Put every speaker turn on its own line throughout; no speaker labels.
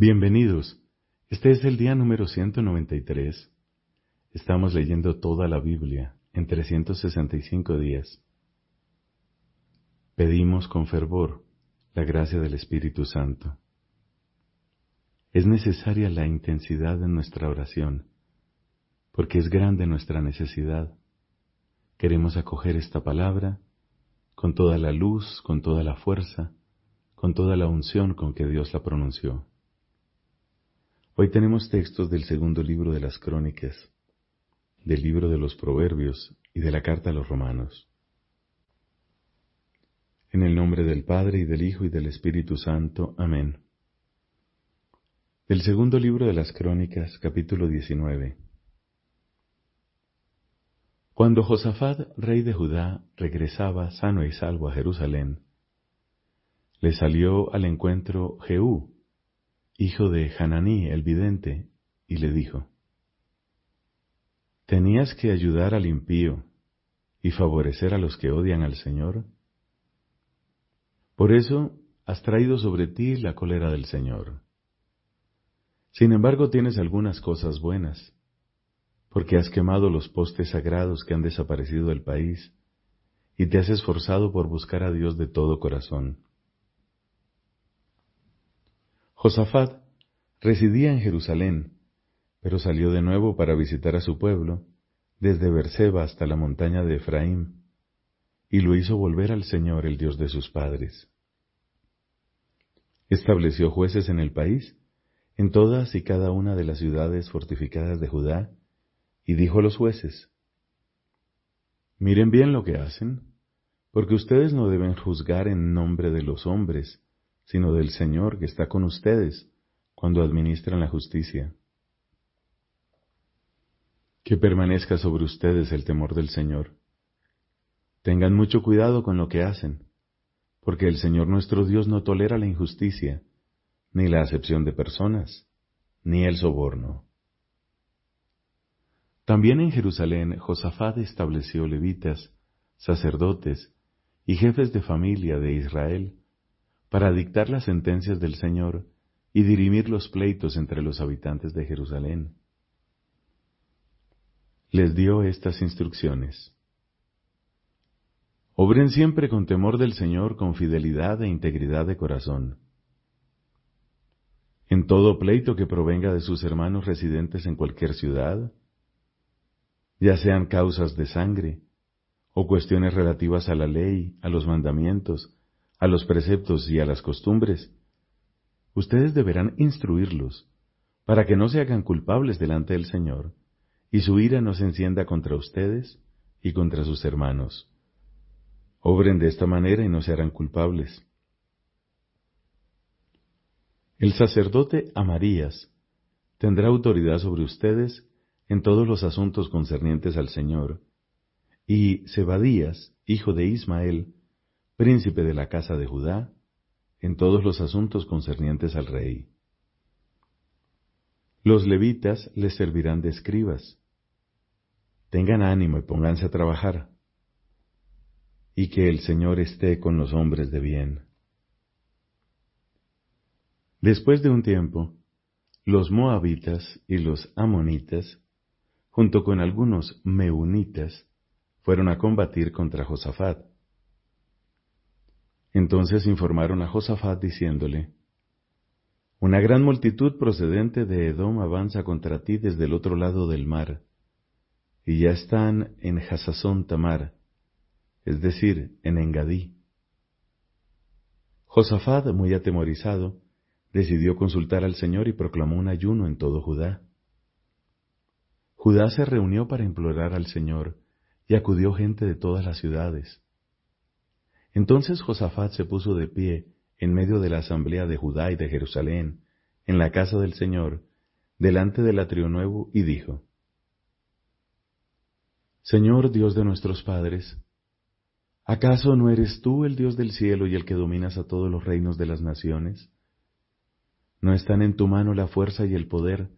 Bienvenidos. Este es el día número 193. Estamos leyendo toda la Biblia en 365 días. Pedimos con fervor la gracia del Espíritu Santo. Es necesaria la intensidad en nuestra oración, porque es grande nuestra necesidad. Queremos acoger esta palabra con toda la luz, con toda la fuerza, con toda la unción con que Dios la pronunció. Hoy tenemos textos del segundo libro de las Crónicas, del libro de los Proverbios y de la carta a los Romanos. En el nombre del Padre y del Hijo y del Espíritu Santo. Amén. Del segundo libro de las Crónicas, capítulo 19. Cuando Josafat, rey de Judá, regresaba sano y salvo a Jerusalén, le salió al encuentro Jehú, hijo de Hananí el vidente, y le dijo, ¿Tenías que ayudar al impío y favorecer a los que odian al Señor? Por eso has traído sobre ti la cólera del Señor. Sin embargo, tienes algunas cosas buenas, porque has quemado los postes sagrados que han desaparecido del país y te has esforzado por buscar a Dios de todo corazón. Josafat residía en Jerusalén, pero salió de nuevo para visitar a su pueblo, desde Berseba hasta la montaña de Efraín, y lo hizo volver al Señor, el Dios de sus padres. Estableció jueces en el país, en todas y cada una de las ciudades fortificadas de Judá, y dijo a los jueces, Miren bien lo que hacen, porque ustedes no deben juzgar en nombre de los hombres, sino del Señor que está con ustedes cuando administran la justicia. Que permanezca sobre ustedes el temor del Señor. Tengan mucho cuidado con lo que hacen, porque el Señor nuestro Dios no tolera la injusticia, ni la acepción de personas, ni el soborno. También en Jerusalén Josafat estableció levitas, sacerdotes y jefes de familia de Israel, para dictar las sentencias del Señor y dirimir los pleitos entre los habitantes de Jerusalén. Les dio estas instrucciones. Obren siempre con temor del Señor, con fidelidad e integridad de corazón. En todo pleito que provenga de sus hermanos residentes en cualquier ciudad, ya sean causas de sangre, o cuestiones relativas a la ley, a los mandamientos, a los preceptos y a las costumbres, ustedes deberán instruirlos, para que no se hagan culpables delante del Señor, y su ira no se encienda contra ustedes y contra sus hermanos. Obren de esta manera y no se harán culpables. El sacerdote Amarías tendrá autoridad sobre ustedes en todos los asuntos concernientes al Señor, y Zebadías, hijo de Ismael, príncipe de la casa de Judá, en todos los asuntos concernientes al rey. Los levitas les servirán de escribas. Tengan ánimo y pónganse a trabajar, y que el Señor esté con los hombres de bien. Después de un tiempo, los moabitas y los amonitas, junto con algunos meunitas, fueron a combatir contra Josafat. Entonces informaron a Josafat diciéndole, Una gran multitud procedente de Edom avanza contra ti desde el otro lado del mar, y ya están en Hasazón Tamar, es decir, en Engadí. Josafat, muy atemorizado, decidió consultar al Señor y proclamó un ayuno en todo Judá. Judá se reunió para implorar al Señor, y acudió gente de todas las ciudades. Entonces Josafat se puso de pie en medio de la asamblea de Judá y de Jerusalén, en la casa del Señor, delante del atrio nuevo, y dijo, Señor Dios de nuestros padres, ¿acaso no eres tú el Dios del cielo y el que dominas a todos los reinos de las naciones? ¿No están en tu mano la fuerza y el poder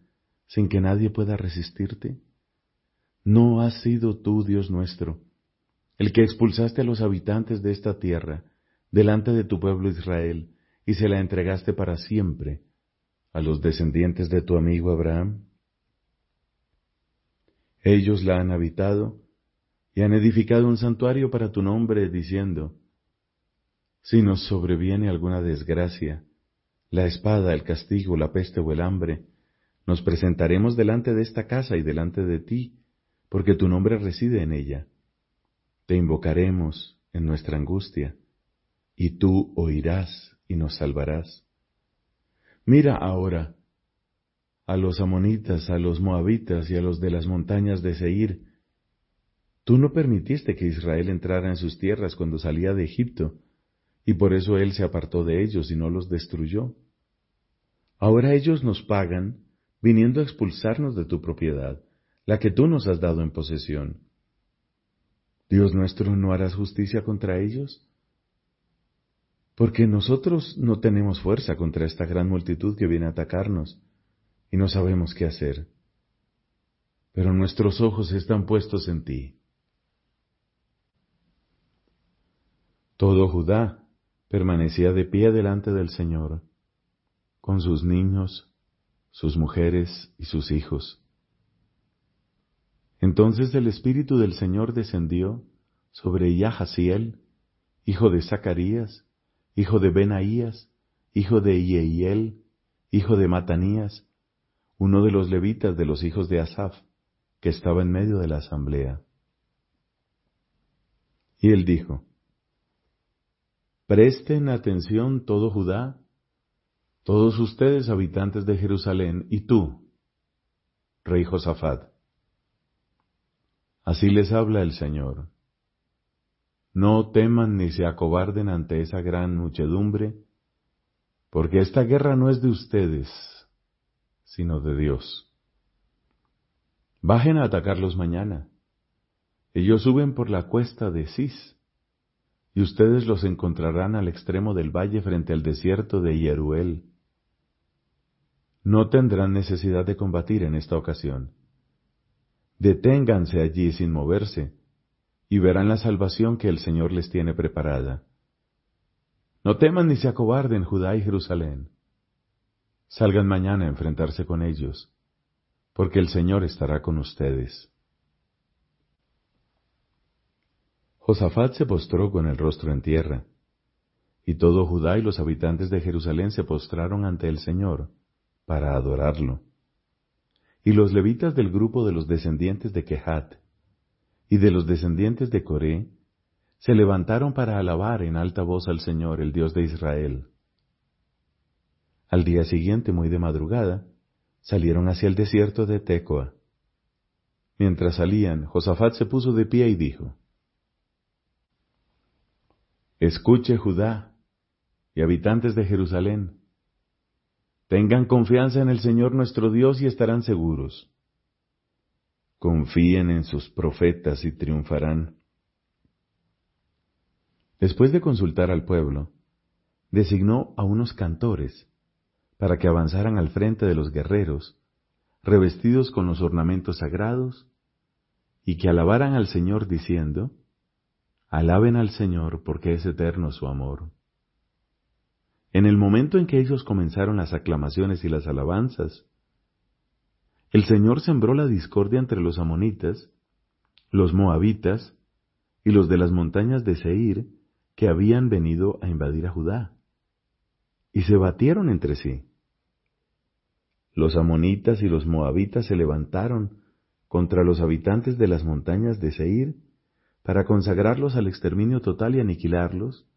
sin que nadie pueda resistirte? ¿No has sido tú, Dios nuestro, el que expulsaste a los habitantes de esta tierra delante de tu pueblo Israel y se la entregaste para siempre a los descendientes de tu amigo Abraham? Ellos la han habitado y han edificado un santuario para tu nombre, diciendo, Si nos sobreviene alguna desgracia, la espada, el castigo, la peste o el hambre, nos presentaremos delante de esta casa y delante de ti, porque tu nombre reside en ella. Te invocaremos en nuestra angustia, y tú oirás y nos salvarás. Mira ahora a los amonitas, a los moabitas y a los de las montañas de Seir. Tú no permitiste que Israel entrara en sus tierras cuando salía de Egipto, y por eso él se apartó de ellos y no los destruyó. Ahora ellos nos pagan viniendo a expulsarnos de tu propiedad, la que tú nos has dado en posesión. Dios nuestro, ¿no harás justicia contra ellos? Porque nosotros no tenemos fuerza contra esta gran multitud que viene a atacarnos, y no sabemos qué hacer. Pero nuestros ojos están puestos en ti. Todo Judá permanecía de pie delante del Señor, con sus niños, sus mujeres y sus hijos. Entonces el Espíritu del Señor descendió sobre Yahaziel, hijo de Zacarías, hijo de Benaías, hijo de Yehiel, hijo de Matanías, uno de los levitas de los hijos de Asaf, que estaba en medio de la asamblea. Y él dijo, Presten atención todo Judá todos ustedes habitantes de Jerusalén, y tú, rey Josafat. Así les habla el Señor. No teman ni se acobarden ante esa gran muchedumbre, porque esta guerra no es de ustedes, sino de Dios. Bajen a atacarlos mañana. Ellos suben por la cuesta de Cis, y ustedes los encontrarán al extremo del valle frente al desierto de Yeruel no tendrán necesidad de combatir en esta ocasión. Deténganse allí sin moverse, y verán la salvación que el Señor les tiene preparada. No teman ni se acobarden Judá y Jerusalén. Salgan mañana a enfrentarse con ellos, porque el Señor estará con ustedes. Josafat se postró con el rostro en tierra, y todo Judá y los habitantes de Jerusalén se postraron ante el Señor, para adorarlo. Y los levitas del grupo de los descendientes de Kehat y de los descendientes de Coré se levantaron para alabar en alta voz al Señor, el Dios de Israel. Al día siguiente, muy de madrugada, salieron hacia el desierto de Tecoa. Mientras salían, Josafat se puso de pie y dijo, Escuche Judá y habitantes de Jerusalén, Tengan confianza en el Señor nuestro Dios y estarán seguros. Confíen en sus profetas y triunfarán. Después de consultar al pueblo, designó a unos cantores para que avanzaran al frente de los guerreros, revestidos con los ornamentos sagrados, y que alabaran al Señor diciendo, Alaben al Señor porque es eterno su amor. En el momento en que ellos comenzaron las aclamaciones y las alabanzas, el Señor sembró la discordia entre los amonitas, los moabitas y los de las montañas de Seir que habían venido a invadir a Judá, y se batieron entre sí. Los amonitas y los moabitas se levantaron contra los habitantes de las montañas de Seir para consagrarlos al exterminio total y aniquilarlos,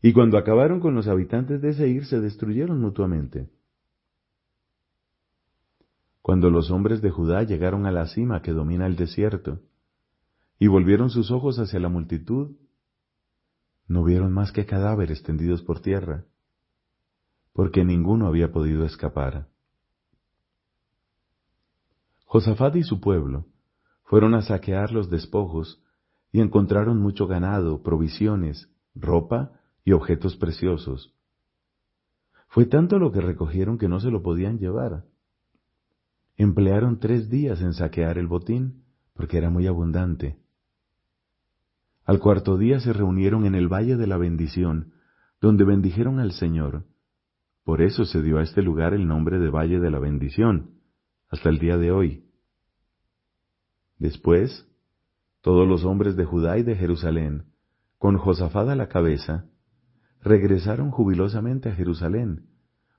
y cuando acabaron con los habitantes de Seir se destruyeron mutuamente. Cuando los hombres de Judá llegaron a la cima que domina el desierto, y volvieron sus ojos hacia la multitud, no vieron más que cadáveres tendidos por tierra, porque ninguno había podido escapar. Josafat y su pueblo fueron a saquear los despojos y encontraron mucho ganado, provisiones, ropa y objetos preciosos. Fue tanto lo que recogieron que no se lo podían llevar. Emplearon tres días en saquear el botín, porque era muy abundante. Al cuarto día se reunieron en el Valle de la Bendición, donde bendijeron al Señor, Por eso se dio a este lugar el nombre de Valle de la Bendición, hasta el día de hoy. Después, todos los hombres de Judá y de Jerusalén, con Josafat a la cabeza, regresaron jubilosamente a Jerusalén,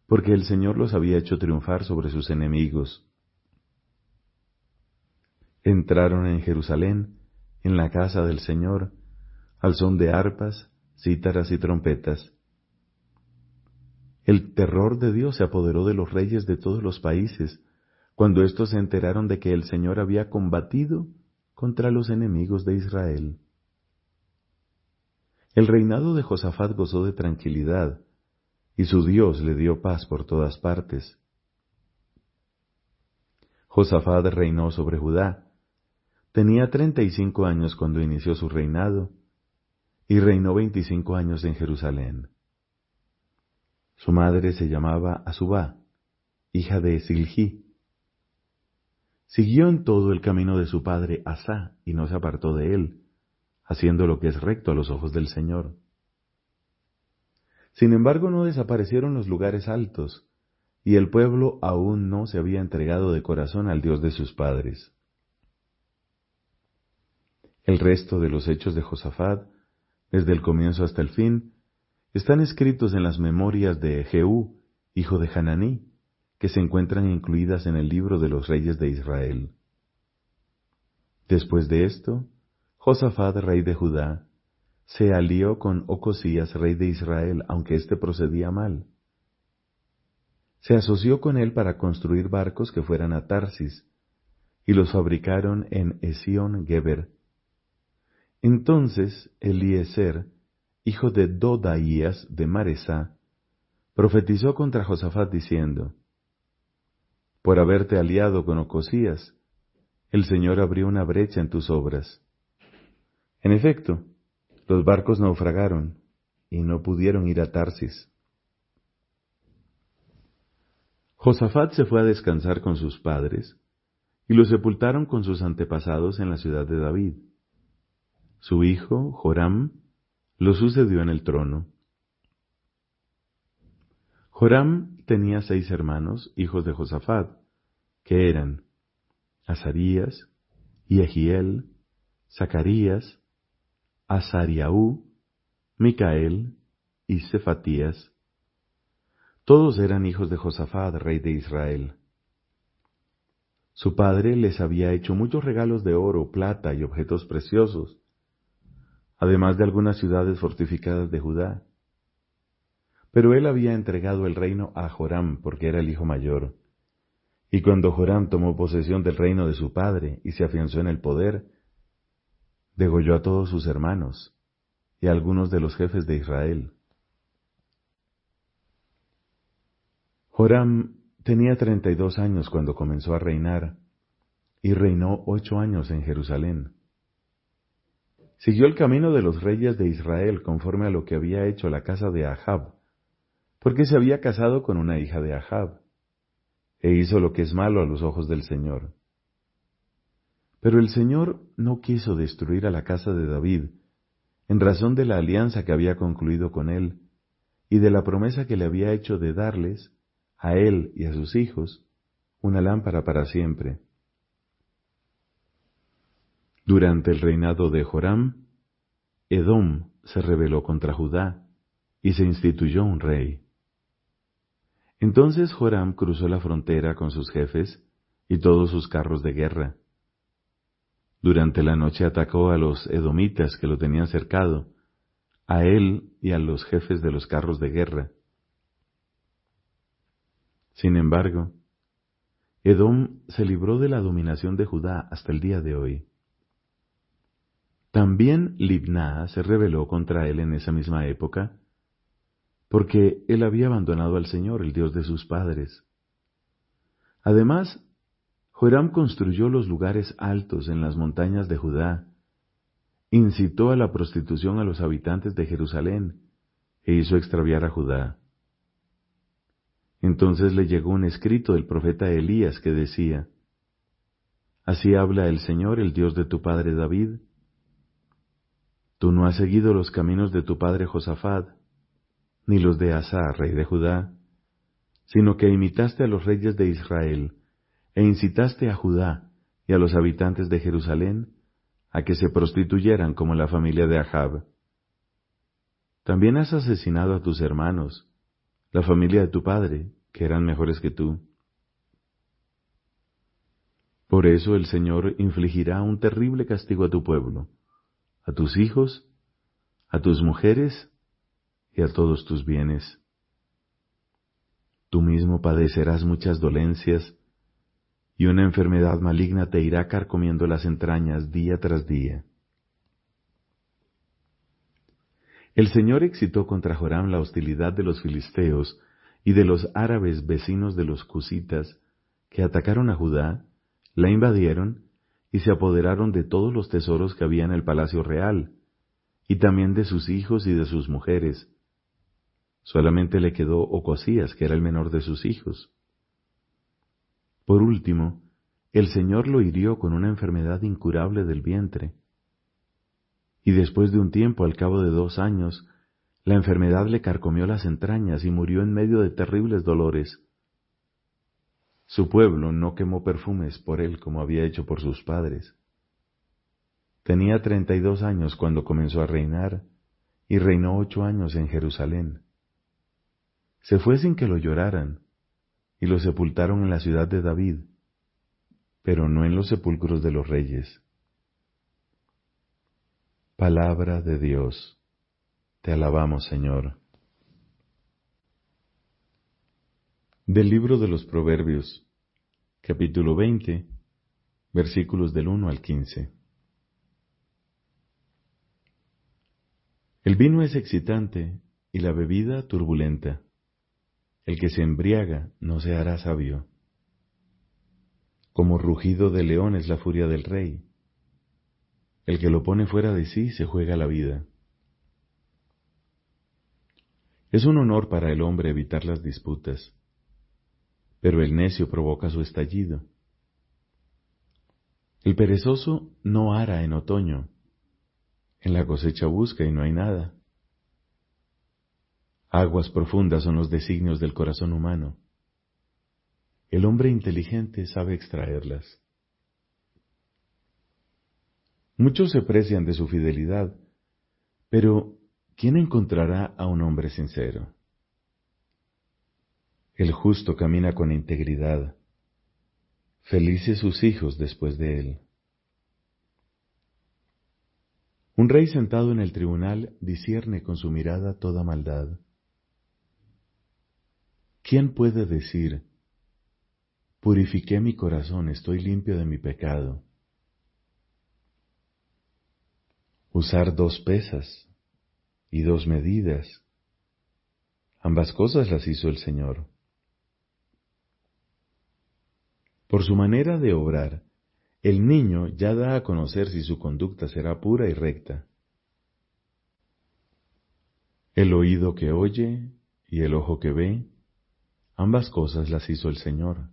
porque el Señor los había hecho triunfar sobre sus enemigos. Entraron en Jerusalén, en la casa del Señor, al son de arpas, cítaras y trompetas. El terror de Dios se apoderó de los reyes de todos los países, cuando éstos se enteraron de que el Señor había combatido contra los enemigos de Israel. El reinado de Josafat gozó de tranquilidad, y su Dios le dio paz por todas partes. Josafat reinó sobre Judá. Tenía treinta y cinco años cuando inició su reinado, y reinó veinticinco años en Jerusalén. Su madre se llamaba Asubá, hija de Siljí. Siguió en todo el camino de su padre Asá y no se apartó de él, haciendo lo que es recto a los ojos del Señor. Sin embargo, no desaparecieron los lugares altos, y el pueblo aún no se había entregado de corazón al Dios de sus padres. El resto de los hechos de Josafat desde el comienzo hasta el fin, están escritos en las memorias de Jehú, hijo de Hananí, que se encuentran incluidas en el libro de los reyes de Israel. Después de esto, Josafat, rey de Judá, se alió con Ocosías, rey de Israel, aunque éste procedía mal. Se asoció con él para construir barcos que fueran a Tarsis, y los fabricaron en Esión Geber, entonces Eliezer, hijo de Dodaías de Maresá, profetizó contra Josafat diciendo, Por haberte aliado con Ocosías, el Señor abrió una brecha en tus obras. En efecto, los barcos naufragaron y no pudieron ir a Tarsis. Josafat se fue a descansar con sus padres y lo sepultaron con sus antepasados en la ciudad de David. Su hijo, Joram, lo sucedió en el trono. Joram tenía seis hermanos, hijos de Josafat, que eran Azarías, Yehiel, Zacarías, Azariaú, Micael y Cefatías. Todos eran hijos de Josafat, rey de Israel. Su padre les había hecho muchos regalos de oro, plata y objetos preciosos, además de algunas ciudades fortificadas de Judá. Pero él había entregado el reino a Joram porque era el hijo mayor. Y cuando Joram tomó posesión del reino de su padre y se afianzó en el poder, degolló a todos sus hermanos y a algunos de los jefes de Israel. Joram tenía treinta y dos años cuando comenzó a reinar, y reinó ocho años en Jerusalén. Siguió el camino de los reyes de Israel conforme a lo que había hecho la casa de Ahab, porque se había casado con una hija de Ahab, e hizo lo que es malo a los ojos del Señor. Pero el Señor no quiso destruir a la casa de David, en razón de la alianza que había concluido con él, y de la promesa que le había hecho de darles, a él y a sus hijos, una lámpara para siempre. Durante el reinado de Joram, Edom se rebeló contra Judá y se instituyó un rey. Entonces Joram cruzó la frontera con sus jefes y todos sus carros de guerra. Durante la noche atacó a los edomitas que lo tenían cercado, a él y a los jefes de los carros de guerra. Sin embargo, Edom se libró de la dominación de Judá hasta el día de hoy. También Libna se rebeló contra él en esa misma época, porque él había abandonado al Señor, el Dios de sus padres. Además, Joram construyó los lugares altos en las montañas de Judá, incitó a la prostitución a los habitantes de Jerusalén e hizo extraviar a Judá. Entonces le llegó un escrito del profeta Elías que decía, Así habla el Señor, el Dios de tu padre David, Tú no has seguido los caminos de tu padre Josafat, ni los de Asa, rey de Judá, sino que imitaste a los reyes de Israel, e incitaste a Judá y a los habitantes de Jerusalén a que se prostituyeran como la familia de Ahab. También has asesinado a tus hermanos, la familia de tu padre, que eran mejores que tú. Por eso el Señor infligirá un terrible castigo a tu pueblo, a tus hijos, a tus mujeres y a todos tus bienes. Tú mismo padecerás muchas dolencias, y una enfermedad maligna te irá carcomiendo las entrañas día tras día. El Señor excitó contra Joram la hostilidad de los filisteos y de los árabes vecinos de los cusitas, que atacaron a Judá, la invadieron y se apoderaron de todos los tesoros que había en el palacio real, y también de sus hijos y de sus mujeres. Solamente le quedó Ocosías, que era el menor de sus hijos. Por último, el Señor lo hirió con una enfermedad incurable del vientre, y después de un tiempo, al cabo de dos años, la enfermedad le carcomió las entrañas y murió en medio de terribles dolores. Su pueblo no quemó perfumes por él como había hecho por sus padres. Tenía treinta y dos años cuando comenzó a reinar, y reinó ocho años en Jerusalén. Se fue sin que lo lloraran, y lo sepultaron en la ciudad de David, pero no en los sepulcros de los reyes. Palabra de Dios. Te alabamos, Señor. Del libro de los Proverbios, capítulo 20, versículos del 1 al 15. El vino es excitante y la bebida turbulenta. El que se embriaga no se hará sabio. Como rugido de león es la furia del rey el que lo pone fuera de sí se juega la vida. Es un honor para el hombre evitar las disputas, pero el necio provoca su estallido. El perezoso no ara en otoño, en la cosecha busca y no hay nada. Aguas profundas son los designios del corazón humano. El hombre inteligente sabe extraerlas. Muchos se precian de su fidelidad, pero ¿quién encontrará a un hombre sincero? El justo camina con integridad. Felices sus hijos después de él. Un rey sentado en el tribunal discierne con su mirada toda maldad. ¿Quién puede decir, purifiqué mi corazón, estoy limpio de mi pecado? usar dos pesas y dos medidas. Ambas cosas las hizo el Señor. Por su manera de obrar, el niño ya da a conocer si su conducta será pura y recta. El oído que oye y el ojo que ve, ambas cosas las hizo el Señor.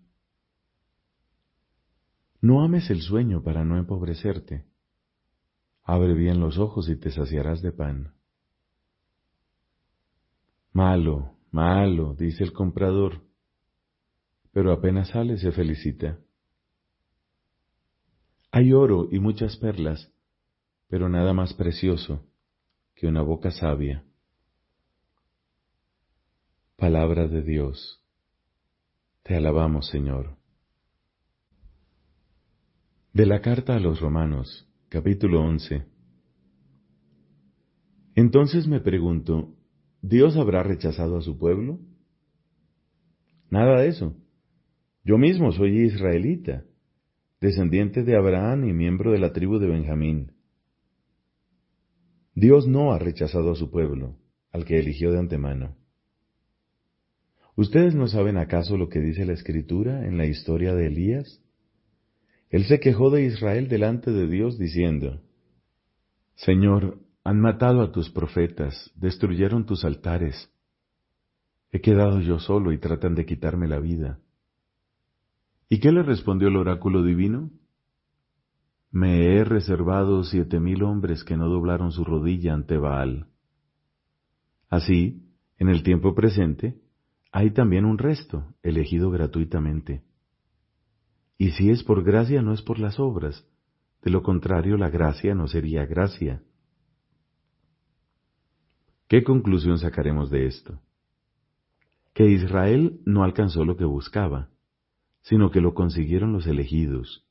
No ames el sueño para no empobrecerte Abre bien los ojos y te saciarás de pan. Malo, malo, dice el comprador, pero apenas sale se felicita. Hay oro y muchas perlas, pero nada más precioso que una boca sabia. Palabra de Dios. Te alabamos, Señor. De la carta a los romanos, Capítulo 11 Entonces me pregunto, ¿Dios habrá rechazado a su pueblo? Nada de eso. Yo mismo soy israelita, descendiente de Abraham y miembro de la tribu de Benjamín. Dios no ha rechazado a su pueblo, al que eligió de antemano. ¿Ustedes no saben acaso lo que dice la Escritura en la historia de Elías? Él se quejó de Israel delante de Dios diciendo, Señor, han matado a tus profetas, destruyeron tus altares. He quedado yo solo y tratan de quitarme la vida. ¿Y qué le respondió el oráculo divino? Me he reservado siete mil hombres que no doblaron su rodilla ante Baal. Así, en el tiempo presente, hay también un resto, elegido gratuitamente. Y si es por gracia, no es por las obras. De lo contrario, la gracia no sería gracia. ¿Qué conclusión sacaremos de esto? Que Israel no alcanzó lo que buscaba, sino que lo consiguieron los elegidos.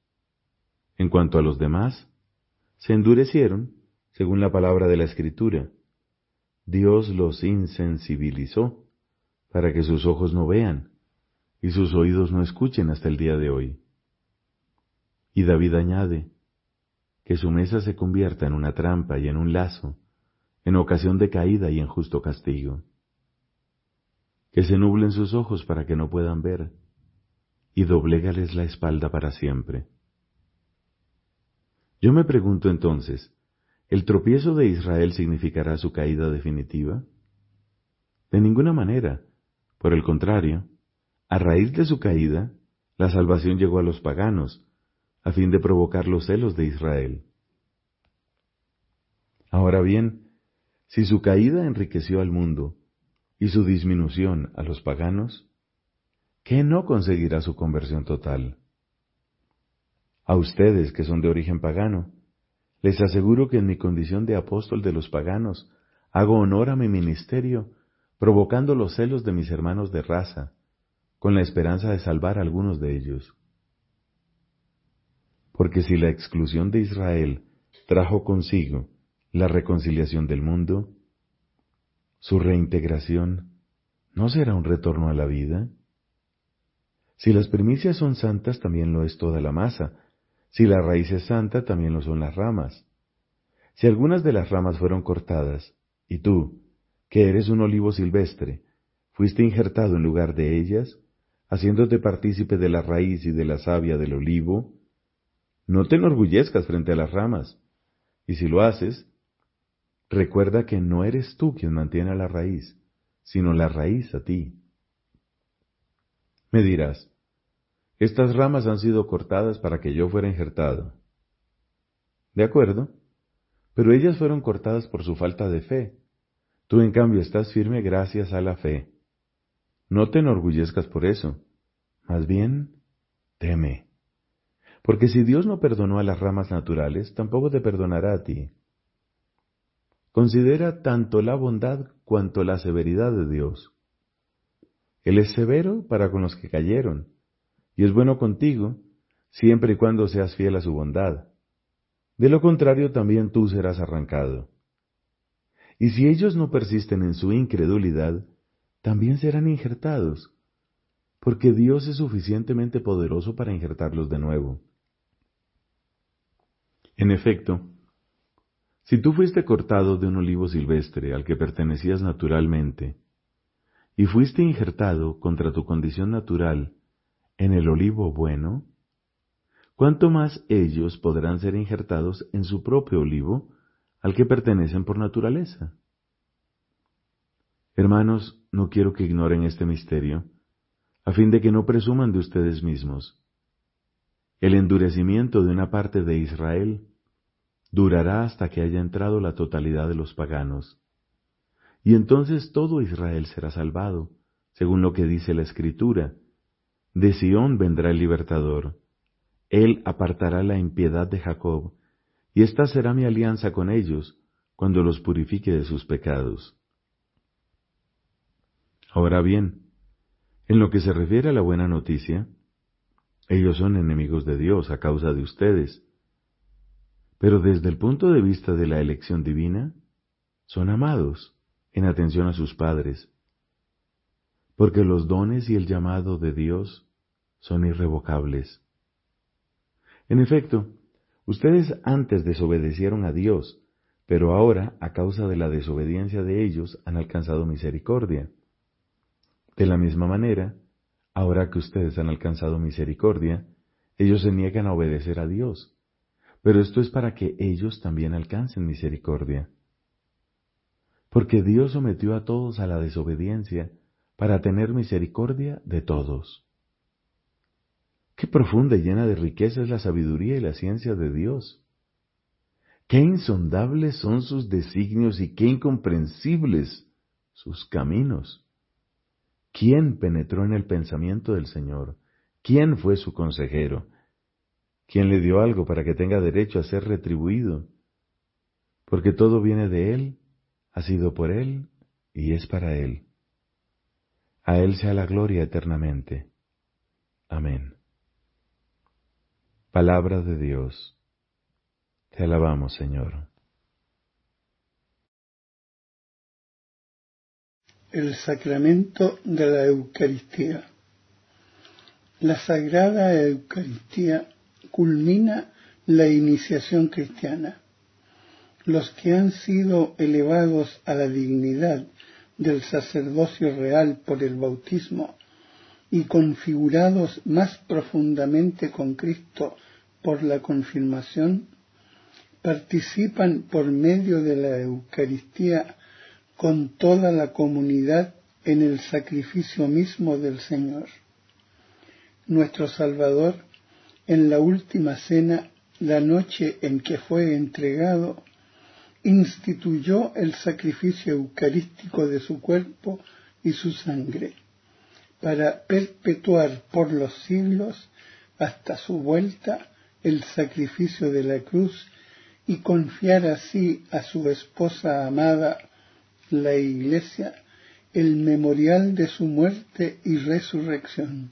En cuanto a los demás, se endurecieron, según la palabra de la Escritura. Dios los insensibilizó para que sus ojos no vean y sus oídos no escuchen hasta el día de hoy. Y David añade, que su mesa se convierta en una trampa y en un lazo, en ocasión de caída y en justo castigo. Que se nublen sus ojos para que no puedan ver, y doblégales la espalda para siempre. Yo me pregunto entonces, ¿el tropiezo de Israel significará su caída definitiva? De ninguna manera, por el contrario, a raíz de su caída, la salvación llegó a los paganos, a fin de provocar los celos de Israel. Ahora bien, si su caída enriqueció al mundo y su disminución a los paganos, ¿qué no conseguirá su conversión total? A ustedes que son de origen pagano, les aseguro que en mi condición de apóstol de los paganos hago honor a mi ministerio provocando los celos de mis hermanos de raza, con la esperanza de salvar a algunos de ellos. Porque si la exclusión de Israel trajo consigo la reconciliación del mundo, su reintegración no será un retorno a la vida. Si las primicias son santas, también lo es toda la masa. Si la raíz es santa, también lo son las ramas. Si algunas de las ramas fueron cortadas, y tú, que eres un olivo silvestre, fuiste injertado en lugar de ellas, haciéndote partícipe de la raíz y de la savia del olivo, no te enorgullezcas frente a las ramas, y si lo haces, recuerda que no eres tú quien mantiene a la raíz, sino la raíz a ti. Me dirás, estas ramas han sido cortadas para que yo fuera injertado. De acuerdo, pero ellas fueron cortadas por su falta de fe, Tú en cambio estás firme gracias a la fe. No te enorgullezcas por eso. Más bien, teme. Porque si Dios no perdonó a las ramas naturales, tampoco te perdonará a ti. Considera tanto la bondad cuanto la severidad de Dios. Él es severo para con los que cayeron, y es bueno contigo, siempre y cuando seas fiel a su bondad. De lo contrario, también tú serás arrancado. Y si ellos no persisten en su incredulidad, también serán injertados, porque Dios es suficientemente poderoso para injertarlos de nuevo. En efecto, si tú fuiste cortado de un olivo silvestre al que pertenecías naturalmente, y fuiste injertado contra tu condición natural en el olivo bueno, ¿cuánto más ellos podrán ser injertados en su propio olivo al que pertenecen por naturaleza. Hermanos, no quiero que ignoren este misterio, a fin de que no presuman de ustedes mismos. El endurecimiento de una parte de Israel durará hasta que haya entrado la totalidad de los paganos. Y entonces todo Israel será salvado, según lo que dice la Escritura. De Sión vendrá el libertador. Él apartará la impiedad de Jacob y esta será mi alianza con ellos cuando los purifique de sus pecados. Ahora bien, en lo que se refiere a la buena noticia, ellos son enemigos de Dios a causa de ustedes, pero desde el punto de vista de la elección divina, son amados en atención a sus padres, porque los dones y el llamado de Dios son irrevocables. En efecto, Ustedes antes desobedecieron a Dios, pero ahora, a causa de la desobediencia de ellos, han alcanzado misericordia. De la misma manera, ahora que ustedes han alcanzado misericordia, ellos se niegan a obedecer a Dios. Pero esto es para que ellos también alcancen misericordia. Porque Dios sometió a todos a la desobediencia para tener misericordia de todos. Qué profunda y llena de riqueza es la sabiduría y la ciencia de Dios. Qué insondables son sus designios y qué incomprensibles sus caminos. ¿Quién penetró en el pensamiento del Señor? ¿Quién fue su consejero? ¿Quién le dio algo para que tenga derecho a ser retribuido? Porque todo viene de Él, ha sido por Él y es para Él. A Él sea la gloria eternamente. Amén. Palabra de Dios. Te alabamos, Señor.
El sacramento de la Eucaristía. La Sagrada Eucaristía culmina la iniciación cristiana. Los que han sido elevados a la dignidad del sacerdocio real por el bautismo y configurados más profundamente con Cristo por la confirmación, participan por medio de la Eucaristía con toda la comunidad en el sacrificio mismo del Señor. Nuestro Salvador, en la última cena, la noche en que fue entregado, instituyó el sacrificio eucarístico de su cuerpo y su sangre, para perpetuar por los siglos hasta su vuelta el sacrificio de la cruz y confiar así a su esposa amada, la Iglesia, el memorial de su muerte y resurrección,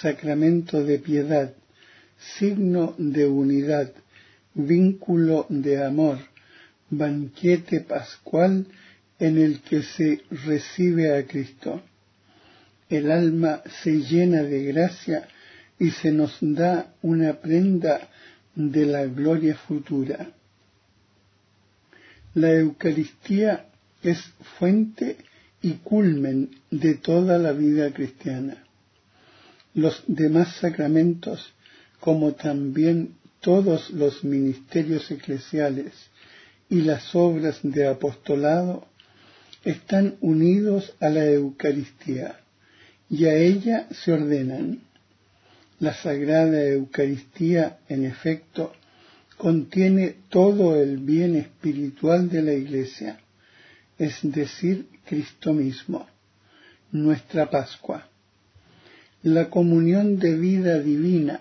sacramento de piedad, signo de unidad, vínculo de amor, banquete pascual en el que se recibe a Cristo. El alma se llena de gracia y se nos da una prenda de la gloria futura. La Eucaristía es fuente y culmen de toda la vida cristiana. Los demás sacramentos, como también todos los ministerios eclesiales, y las obras de apostolado están unidos a la Eucaristía y a ella se ordenan. La Sagrada Eucaristía, en efecto, contiene todo el bien espiritual de la Iglesia, es decir, Cristo mismo, nuestra Pascua. La comunión de vida divina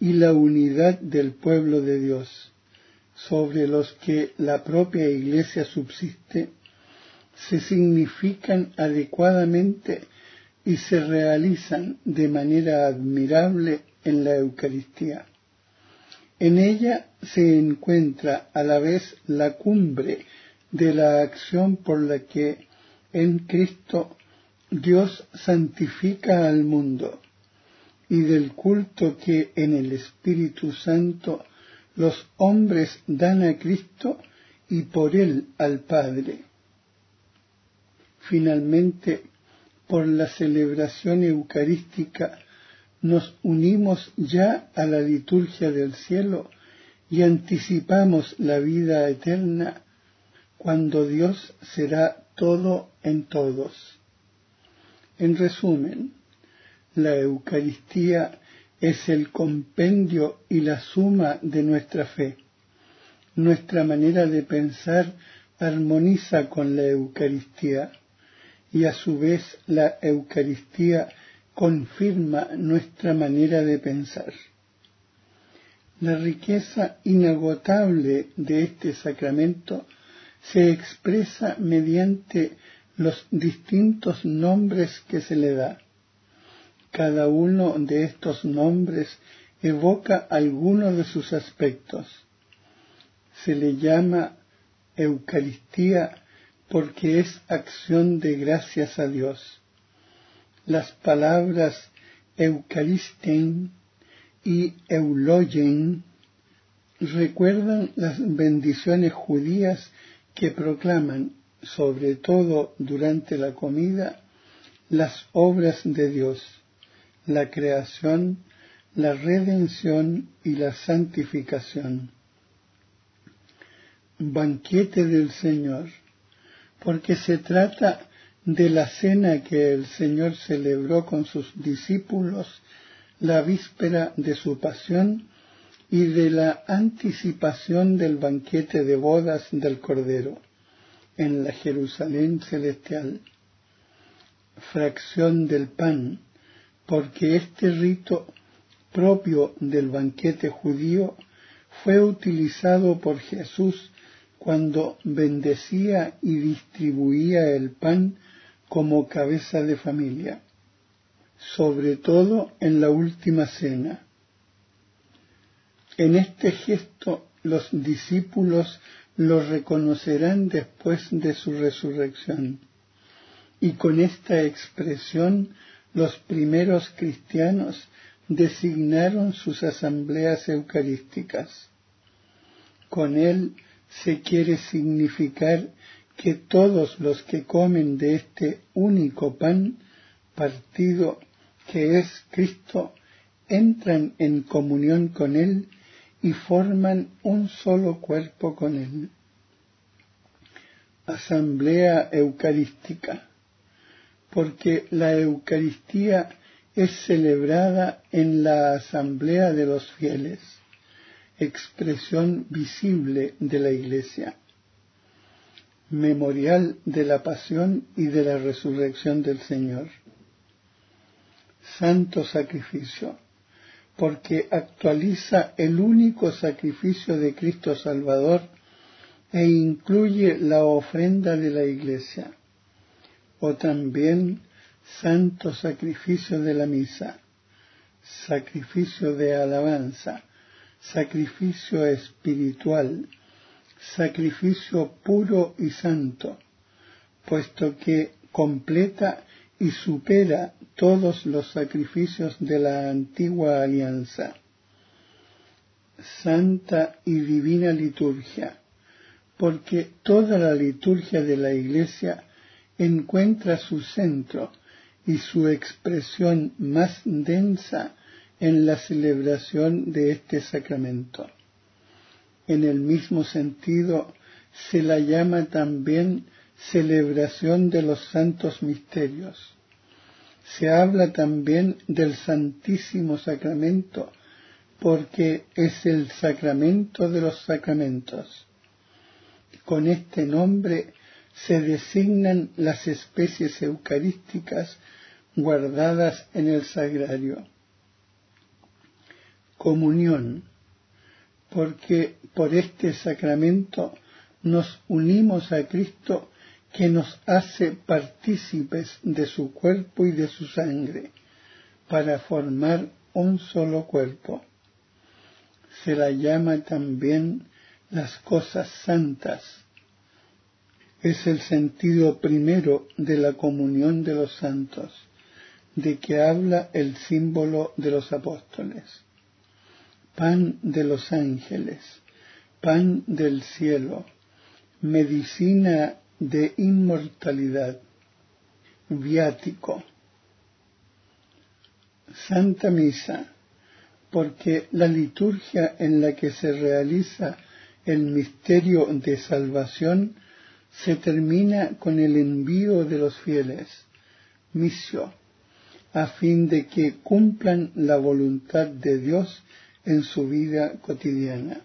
y la unidad del pueblo de Dios sobre los que la propia Iglesia subsiste se significan adecuadamente y se realizan de manera admirable en la Eucaristía. En ella se encuentra a la vez la cumbre de la acción por la que en Cristo Dios santifica al mundo y del culto que en el Espíritu Santo los hombres dan a Cristo y por él al Padre. Finalmente, por la celebración eucarística, nos unimos ya a la liturgia del cielo y anticipamos la vida eterna cuando Dios será todo en todos. En resumen, la Eucaristía es el compendio y la suma de nuestra fe. Nuestra manera de pensar armoniza con la Eucaristía y a su vez la Eucaristía confirma nuestra manera de pensar. La riqueza inagotable de este sacramento se expresa mediante los distintos nombres que se le da. Cada uno de estos nombres evoca alguno de sus aspectos. Se le llama Eucaristía porque es acción de gracias a Dios. Las palabras Eucaristen y Eulogen recuerdan las bendiciones judías que proclaman, sobre todo durante la comida, las obras de Dios la creación, la redención y la santificación. Banquete del Señor, porque se trata de la cena que el Señor celebró con sus discípulos la víspera de su pasión y de la anticipación del banquete de bodas del Cordero en la Jerusalén celestial. fracción del pan, porque este rito propio del banquete judío fue utilizado por Jesús cuando bendecía y distribuía el pan como cabeza de familia, sobre todo en la última cena. En este gesto los discípulos lo reconocerán después de su resurrección. Y con esta expresión los primeros cristianos designaron sus asambleas eucarísticas. Con él se quiere significar que todos los que comen de este único pan partido que es Cristo entran en comunión con Él y forman un solo cuerpo con Él. Asamblea Eucarística, porque la Eucaristía es celebrada en la Asamblea de los Fieles, expresión visible de la Iglesia, memorial de la pasión y de la resurrección del Señor. Santo sacrificio porque actualiza el único sacrificio de Cristo Salvador e incluye la ofrenda de la Iglesia, o también santo sacrificio de la misa, sacrificio de alabanza, sacrificio espiritual, sacrificio puro y santo, puesto que completa y supera todos los sacrificios de la antigua alianza. Santa y divina liturgia, porque toda la liturgia de la Iglesia encuentra su centro y su expresión más densa en la celebración de este sacramento. En el mismo sentido, se la llama también celebración de los santos misterios. Se habla también del Santísimo Sacramento porque es el sacramento de los sacramentos. Con este nombre se designan las especies eucarísticas guardadas en el sagrario. Comunión, porque por este sacramento nos unimos a Cristo que nos hace partícipes de su cuerpo y de su sangre para formar un solo cuerpo. Se la llama también las cosas santas. Es el sentido primero de la comunión de los santos, de que habla el símbolo de los apóstoles. Pan de los ángeles, pan del cielo, medicina de inmortalidad, viático, Santa Misa, porque la liturgia en la que se realiza el misterio de salvación se termina con el envío de los fieles, misio, a fin de que cumplan la voluntad de Dios en su vida cotidiana.